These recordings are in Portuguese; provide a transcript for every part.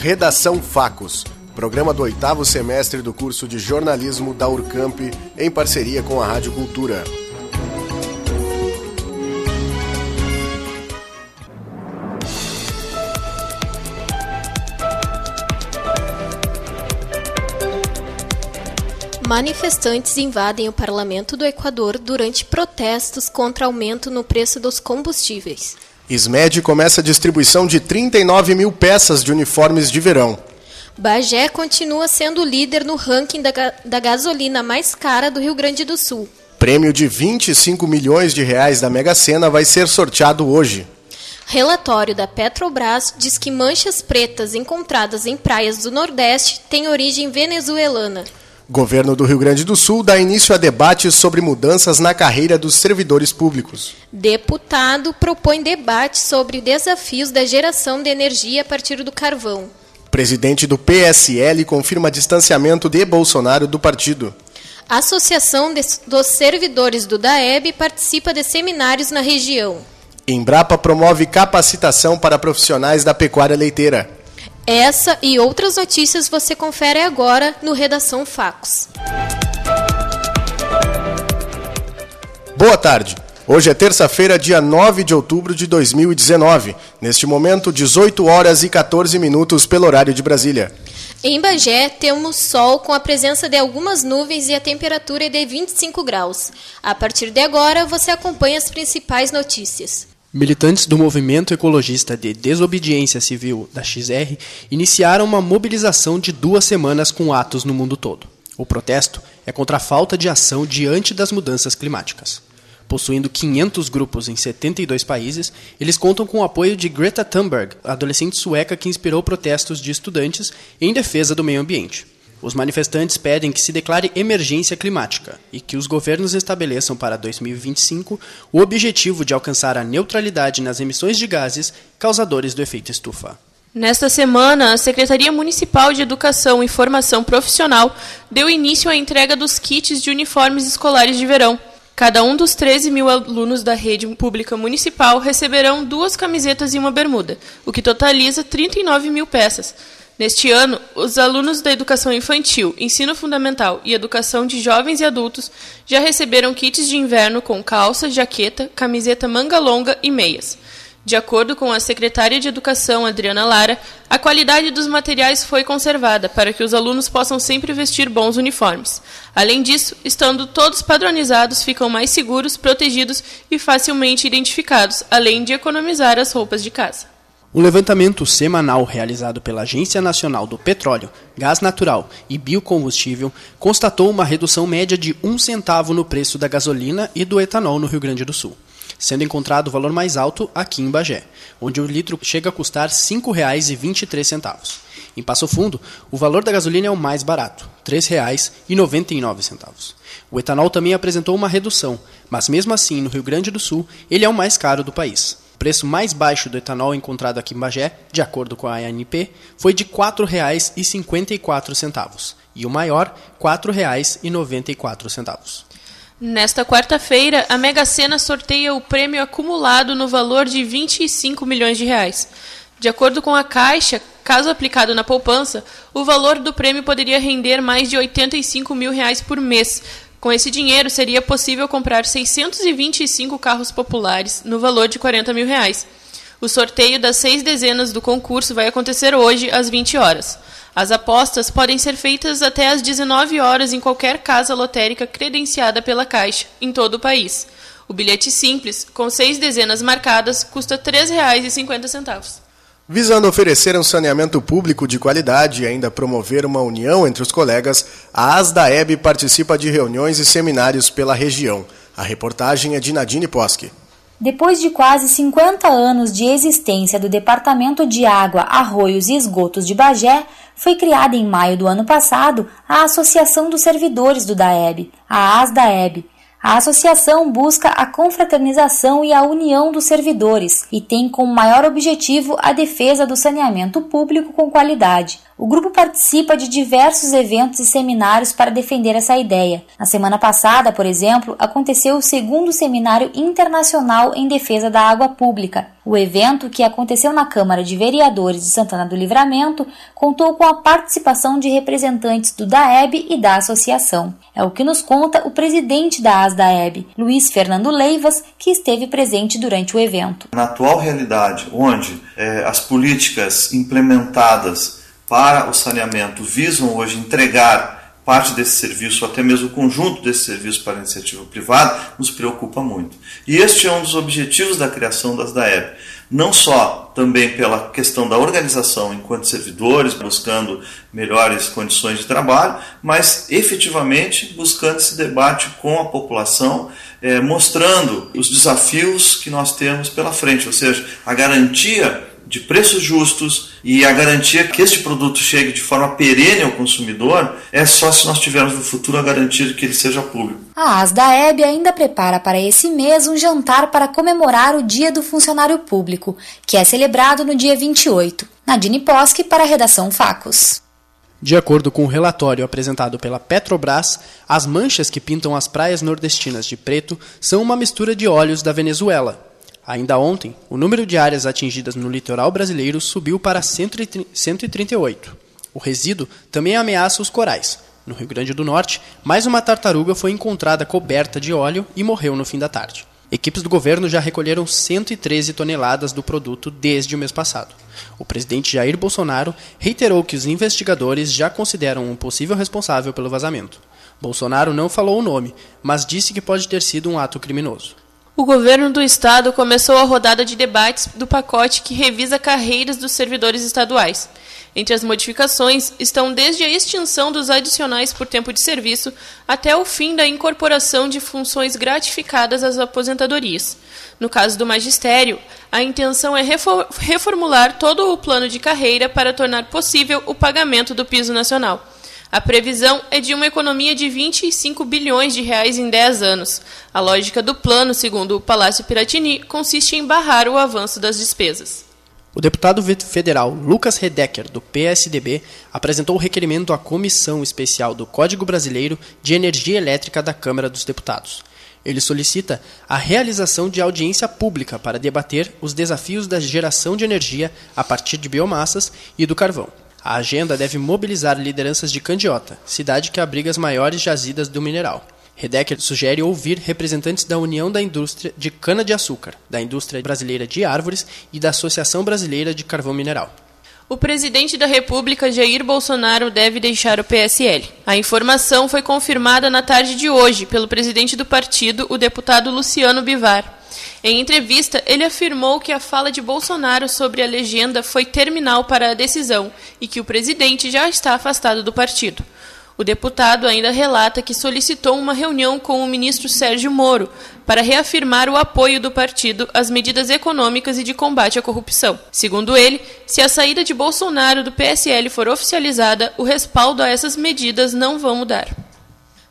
Redação Facos, programa do oitavo semestre do curso de jornalismo da Urcamp, em parceria com a Rádio Cultura. Manifestantes invadem o parlamento do Equador durante protestos contra aumento no preço dos combustíveis. SMED começa a distribuição de 39 mil peças de uniformes de verão. Bagé continua sendo líder no ranking da, da gasolina mais cara do Rio Grande do Sul. Prêmio de 25 milhões de reais da Mega Sena vai ser sorteado hoje. Relatório da Petrobras diz que manchas pretas encontradas em praias do Nordeste têm origem venezuelana. Governo do Rio Grande do Sul dá início a debates sobre mudanças na carreira dos servidores públicos. Deputado propõe debate sobre desafios da geração de energia a partir do carvão. Presidente do PSL confirma distanciamento de Bolsonaro do partido. A Associação dos Servidores do DAEB participa de seminários na região. Embrapa promove capacitação para profissionais da pecuária leiteira. Essa e outras notícias você confere agora no Redação Facos. Boa tarde. Hoje é terça-feira, dia 9 de outubro de 2019. Neste momento, 18 horas e 14 minutos pelo horário de Brasília. Em Bagé, temos sol com a presença de algumas nuvens e a temperatura é de 25 graus. A partir de agora, você acompanha as principais notícias. Militantes do movimento ecologista de desobediência civil da XR iniciaram uma mobilização de duas semanas com atos no mundo todo. O protesto é contra a falta de ação diante das mudanças climáticas. Possuindo 500 grupos em 72 países, eles contam com o apoio de Greta Thunberg, adolescente sueca que inspirou protestos de estudantes em defesa do meio ambiente. Os manifestantes pedem que se declare emergência climática e que os governos estabeleçam para 2025 o objetivo de alcançar a neutralidade nas emissões de gases causadores do efeito estufa. Nesta semana, a Secretaria Municipal de Educação e Formação Profissional deu início à entrega dos kits de uniformes escolares de verão. Cada um dos 13 mil alunos da rede pública municipal receberão duas camisetas e uma bermuda, o que totaliza 39 mil peças. Neste ano, os alunos da educação infantil, ensino fundamental e educação de jovens e adultos já receberam kits de inverno com calça, jaqueta, camiseta manga longa e meias. De acordo com a secretária de Educação, Adriana Lara, a qualidade dos materiais foi conservada para que os alunos possam sempre vestir bons uniformes. Além disso, estando todos padronizados, ficam mais seguros, protegidos e facilmente identificados, além de economizar as roupas de casa. Um levantamento semanal realizado pela Agência Nacional do Petróleo, Gás Natural e Biocombustível constatou uma redução média de um centavo no preço da gasolina e do etanol no Rio Grande do Sul, sendo encontrado o valor mais alto aqui em Bagé, onde o litro chega a custar R$ 5,23. Em Passo Fundo, o valor da gasolina é o mais barato, R$ 3,99. O etanol também apresentou uma redução, mas mesmo assim, no Rio Grande do Sul, ele é o mais caro do país. Preço mais baixo do etanol encontrado aqui em Bagé, de acordo com a ANP, foi de R$ 4,54 e o maior, R$ 4,94. Nesta quarta-feira, a Mega Sena sorteia o prêmio acumulado no valor de 25 milhões de reais. De acordo com a Caixa, caso aplicado na poupança, o valor do prêmio poderia render mais de 85 mil reais por mês, com esse dinheiro, seria possível comprar 625 carros populares, no valor de 40 mil reais. O sorteio das seis dezenas do concurso vai acontecer hoje, às 20 horas. As apostas podem ser feitas até às 19 horas em qualquer casa lotérica credenciada pela Caixa, em todo o país. O bilhete simples, com seis dezenas marcadas, custa R$ 3,50. Visando oferecer um saneamento público de qualidade e ainda promover uma união entre os colegas, a ASDAEB participa de reuniões e seminários pela região. A reportagem é de Nadine Posque. Depois de quase 50 anos de existência do Departamento de Água, Arroios e Esgotos de Bagé, foi criada em maio do ano passado a Associação dos Servidores do DAEB, a ASDAEB, a associação busca a confraternização e a união dos servidores e tem como maior objetivo a defesa do saneamento público com qualidade. O grupo participa de diversos eventos e seminários para defender essa ideia. Na semana passada, por exemplo, aconteceu o segundo seminário internacional em defesa da água pública. O evento, que aconteceu na Câmara de Vereadores de Santana do Livramento, contou com a participação de representantes do DAEB e da associação. É o que nos conta o presidente da ASDAEB, Luiz Fernando Leivas, que esteve presente durante o evento. Na atual realidade, onde eh, as políticas implementadas para o saneamento visam hoje entregar parte desse serviço, ou até mesmo o conjunto desse serviço para a iniciativa privada, nos preocupa muito. E este é um dos objetivos da criação das DAEB. Não só também pela questão da organização enquanto servidores, buscando melhores condições de trabalho, mas efetivamente buscando esse debate com a população, eh, mostrando os desafios que nós temos pela frente, ou seja, a garantia de preços justos e a garantia que este produto chegue de forma perene ao consumidor é só se nós tivermos no futuro a garantia de que ele seja público. A ASDAEB ainda prepara para esse mês um jantar para comemorar o Dia do Funcionário Público, que é celebrado no dia 28. Nadine Posque para a redação Facos. De acordo com o relatório apresentado pela Petrobras, as manchas que pintam as praias nordestinas de preto são uma mistura de óleos da Venezuela, Ainda ontem, o número de áreas atingidas no litoral brasileiro subiu para 138. O resíduo também ameaça os corais. No Rio Grande do Norte, mais uma tartaruga foi encontrada coberta de óleo e morreu no fim da tarde. Equipes do governo já recolheram 113 toneladas do produto desde o mês passado. O presidente Jair Bolsonaro reiterou que os investigadores já consideram um possível responsável pelo vazamento. Bolsonaro não falou o nome, mas disse que pode ter sido um ato criminoso. O governo do estado começou a rodada de debates do pacote que revisa carreiras dos servidores estaduais. Entre as modificações estão desde a extinção dos adicionais por tempo de serviço até o fim da incorporação de funções gratificadas às aposentadorias. No caso do magistério, a intenção é reformular todo o plano de carreira para tornar possível o pagamento do piso nacional. A previsão é de uma economia de 25 bilhões de reais em 10 anos. A lógica do plano, segundo o Palácio Piratini, consiste em barrar o avanço das despesas. O deputado federal Lucas Redecker, do PSDB, apresentou o requerimento à Comissão Especial do Código Brasileiro de Energia Elétrica da Câmara dos Deputados. Ele solicita a realização de audiência pública para debater os desafios da geração de energia a partir de biomassas e do carvão. A agenda deve mobilizar lideranças de Candiota, cidade que abriga as maiores jazidas do mineral. Redecker sugere ouvir representantes da União da Indústria de Cana-de-Açúcar, da Indústria Brasileira de Árvores e da Associação Brasileira de Carvão Mineral. O presidente da República, Jair Bolsonaro, deve deixar o PSL. A informação foi confirmada na tarde de hoje pelo presidente do partido, o deputado Luciano Bivar. Em entrevista, ele afirmou que a fala de Bolsonaro sobre a legenda foi terminal para a decisão e que o presidente já está afastado do partido. O deputado ainda relata que solicitou uma reunião com o ministro Sérgio Moro para reafirmar o apoio do partido às medidas econômicas e de combate à corrupção. Segundo ele, se a saída de Bolsonaro do PSL for oficializada, o respaldo a essas medidas não vão mudar.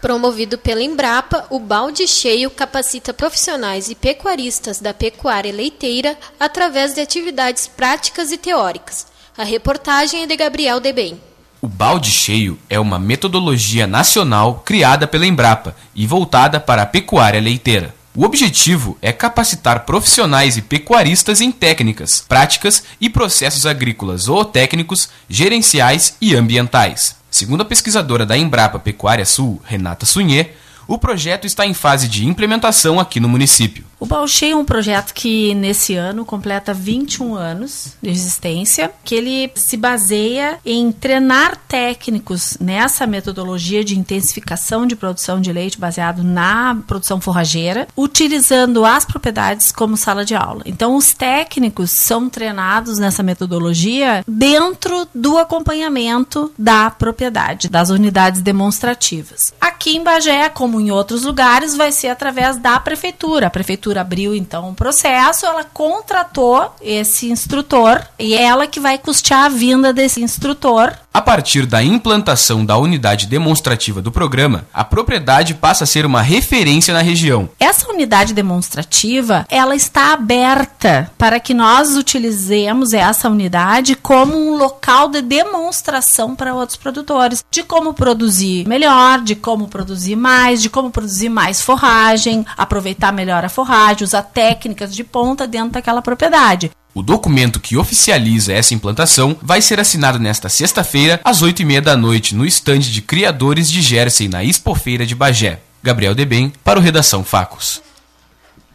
Promovido pela Embrapa, o balde cheio capacita profissionais e pecuaristas da pecuária leiteira através de atividades práticas e teóricas. A reportagem é de Gabriel Debem. O balde cheio é uma metodologia nacional criada pela Embrapa e voltada para a pecuária leiteira. O objetivo é capacitar profissionais e pecuaristas em técnicas, práticas e processos agrícolas ou técnicos, gerenciais e ambientais. Segundo a pesquisadora da Embrapa Pecuária Sul, Renata Sunhê, o projeto está em fase de implementação aqui no município. O Balchei é um projeto que nesse ano completa 21 anos de existência, que ele se baseia em treinar técnicos nessa metodologia de intensificação de produção de leite baseado na produção forrageira, utilizando as propriedades como sala de aula. Então os técnicos são treinados nessa metodologia dentro do acompanhamento da propriedade, das unidades demonstrativas. Aqui em Bagé, como em outros lugares, vai ser através da prefeitura. A prefeitura prefeitura abriu então um processo, ela contratou esse instrutor e é ela que vai custear a vinda desse instrutor. A partir da implantação da unidade demonstrativa do programa, a propriedade passa a ser uma referência na região. Essa unidade demonstrativa, ela está aberta para que nós utilizemos essa unidade como um local de demonstração para outros produtores de como produzir melhor, de como produzir mais, de como produzir mais forragem, aproveitar melhor a forragem, usar técnicas de ponta dentro daquela propriedade. O documento que oficializa essa implantação vai ser assinado nesta sexta-feira, às 8h30 da noite, no estande de criadores de Jersey na Expofeira de Bagé. Gabriel Debem, para o Redação Facos.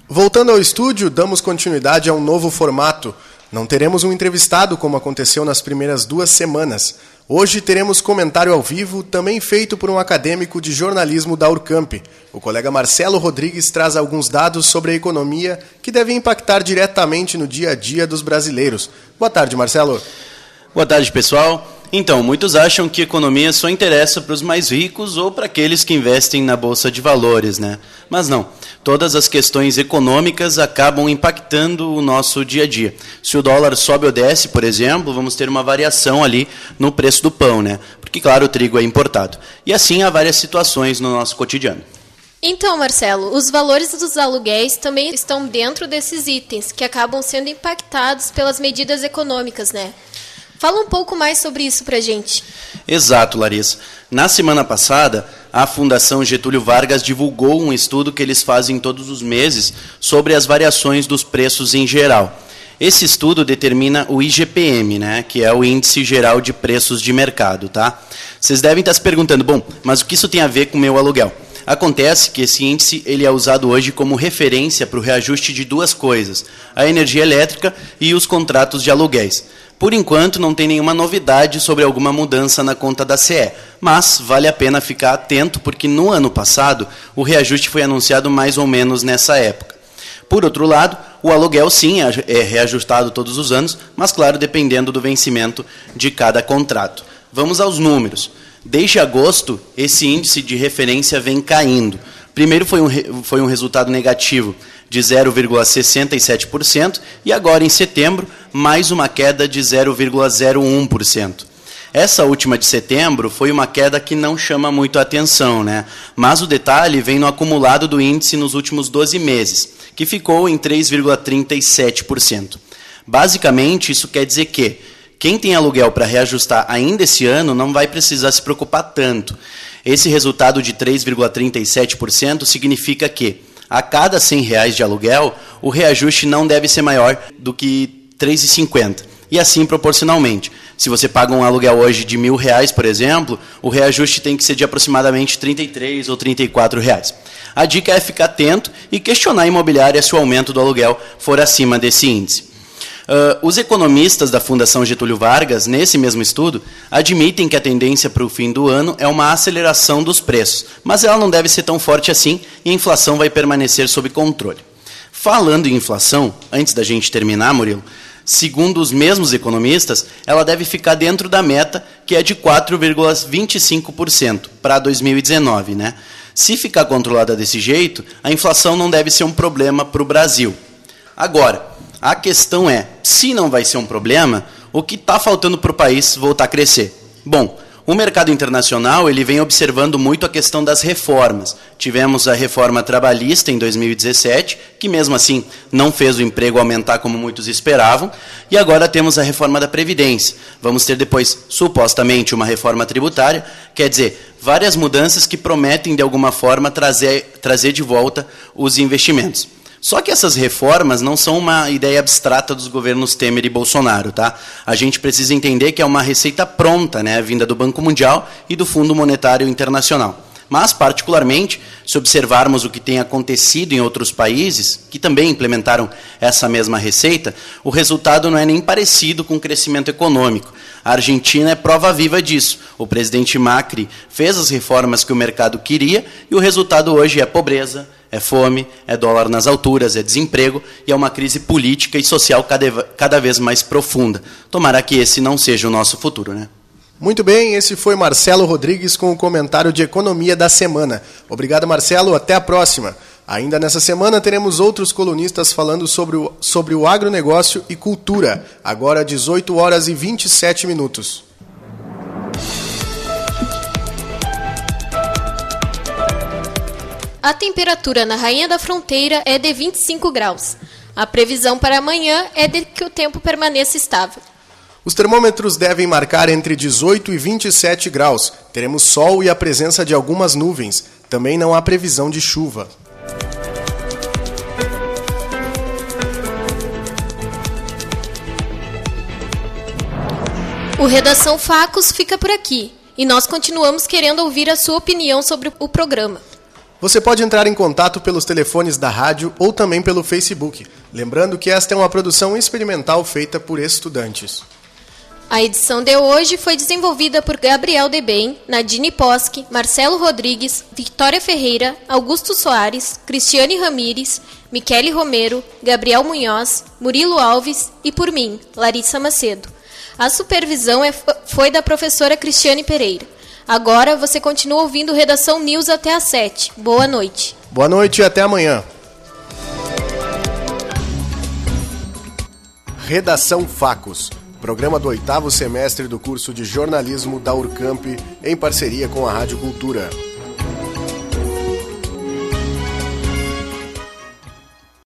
Voltando ao estúdio, damos continuidade a um novo formato. Não teremos um entrevistado como aconteceu nas primeiras duas semanas. Hoje teremos comentário ao vivo, também feito por um acadêmico de jornalismo da Urcamp. O colega Marcelo Rodrigues traz alguns dados sobre a economia que devem impactar diretamente no dia a dia dos brasileiros. Boa tarde, Marcelo. Boa tarde, pessoal. Então, muitos acham que economia só interessa para os mais ricos ou para aqueles que investem na bolsa de valores, né? Mas não. Todas as questões econômicas acabam impactando o nosso dia a dia. Se o dólar sobe ou desce, por exemplo, vamos ter uma variação ali no preço do pão, né? Porque claro, o trigo é importado. E assim há várias situações no nosso cotidiano. Então, Marcelo, os valores dos aluguéis também estão dentro desses itens que acabam sendo impactados pelas medidas econômicas, né? Fala um pouco mais sobre isso para gente. Exato, Larissa. Na semana passada, a Fundação Getúlio Vargas divulgou um estudo que eles fazem todos os meses sobre as variações dos preços em geral. Esse estudo determina o IGPM, né, que é o Índice Geral de Preços de Mercado. Tá? Vocês devem estar se perguntando, bom, mas o que isso tem a ver com o meu aluguel? Acontece que esse índice ele é usado hoje como referência para o reajuste de duas coisas, a energia elétrica e os contratos de aluguéis. Por enquanto, não tem nenhuma novidade sobre alguma mudança na conta da CE, mas vale a pena ficar atento porque no ano passado o reajuste foi anunciado mais ou menos nessa época. Por outro lado, o aluguel sim é, é reajustado todos os anos, mas claro, dependendo do vencimento de cada contrato. Vamos aos números. Desde agosto, esse índice de referência vem caindo. Primeiro foi um, foi um resultado negativo de 0,67% e agora em setembro mais uma queda de 0,01%. Essa última de setembro foi uma queda que não chama muito a atenção, né? Mas o detalhe vem no acumulado do índice nos últimos 12 meses, que ficou em 3,37%. Basicamente, isso quer dizer que quem tem aluguel para reajustar ainda esse ano não vai precisar se preocupar tanto. Esse resultado de 3,37% significa que a cada 100 reais de aluguel, o reajuste não deve ser maior do que 3,50. E assim proporcionalmente. Se você paga um aluguel hoje de mil reais, por exemplo, o reajuste tem que ser de aproximadamente 33 ou 34 reais. A dica é ficar atento e questionar a imobiliária se o aumento do aluguel for acima desse índice. Uh, os economistas da Fundação Getúlio Vargas, nesse mesmo estudo, admitem que a tendência para o fim do ano é uma aceleração dos preços, mas ela não deve ser tão forte assim e a inflação vai permanecer sob controle. Falando em inflação, antes da gente terminar, Murilo, segundo os mesmos economistas, ela deve ficar dentro da meta, que é de 4,25% para 2019. Né? Se ficar controlada desse jeito, a inflação não deve ser um problema para o Brasil. Agora, a questão é, se não vai ser um problema, o que está faltando para o país voltar a crescer? Bom, o mercado internacional ele vem observando muito a questão das reformas. Tivemos a reforma trabalhista em 2017, que mesmo assim não fez o emprego aumentar como muitos esperavam, e agora temos a reforma da Previdência. Vamos ter depois, supostamente, uma reforma tributária, quer dizer, várias mudanças que prometem, de alguma forma, trazer, trazer de volta os investimentos. Só que essas reformas não são uma ideia abstrata dos governos Temer e Bolsonaro, tá? A gente precisa entender que é uma receita pronta, né, vinda do Banco Mundial e do Fundo Monetário Internacional. Mas, particularmente, se observarmos o que tem acontecido em outros países, que também implementaram essa mesma receita, o resultado não é nem parecido com o crescimento econômico. A Argentina é prova viva disso. O presidente Macri fez as reformas que o mercado queria e o resultado hoje é pobreza, é fome, é dólar nas alturas, é desemprego e é uma crise política e social cada, vez mais profunda. Tomara que esse não seja o nosso futuro, né? Muito bem, esse foi Marcelo Rodrigues com o comentário de economia da semana. Obrigado, Marcelo, até a próxima. Ainda nessa semana teremos outros colunistas falando sobre o, sobre o agronegócio e cultura, agora 18 horas e 27 minutos. A temperatura na Rainha da Fronteira é de 25 graus. A previsão para amanhã é de que o tempo permaneça estável. Os termômetros devem marcar entre 18 e 27 graus. Teremos sol e a presença de algumas nuvens. Também não há previsão de chuva. O Redação Facos fica por aqui e nós continuamos querendo ouvir a sua opinião sobre o programa. Você pode entrar em contato pelos telefones da rádio ou também pelo Facebook. Lembrando que esta é uma produção experimental feita por estudantes. A edição de hoje foi desenvolvida por Gabriel Debem, Nadine Posque, Marcelo Rodrigues, Victoria Ferreira, Augusto Soares, Cristiane Ramires, Michele Romero, Gabriel Munhoz, Murilo Alves e por mim, Larissa Macedo. A supervisão é, foi da professora Cristiane Pereira. Agora você continua ouvindo Redação News até às 7. Boa noite. Boa noite e até amanhã. Redação Facos, programa do oitavo semestre do curso de jornalismo da Urcamp, em parceria com a Rádio Cultura.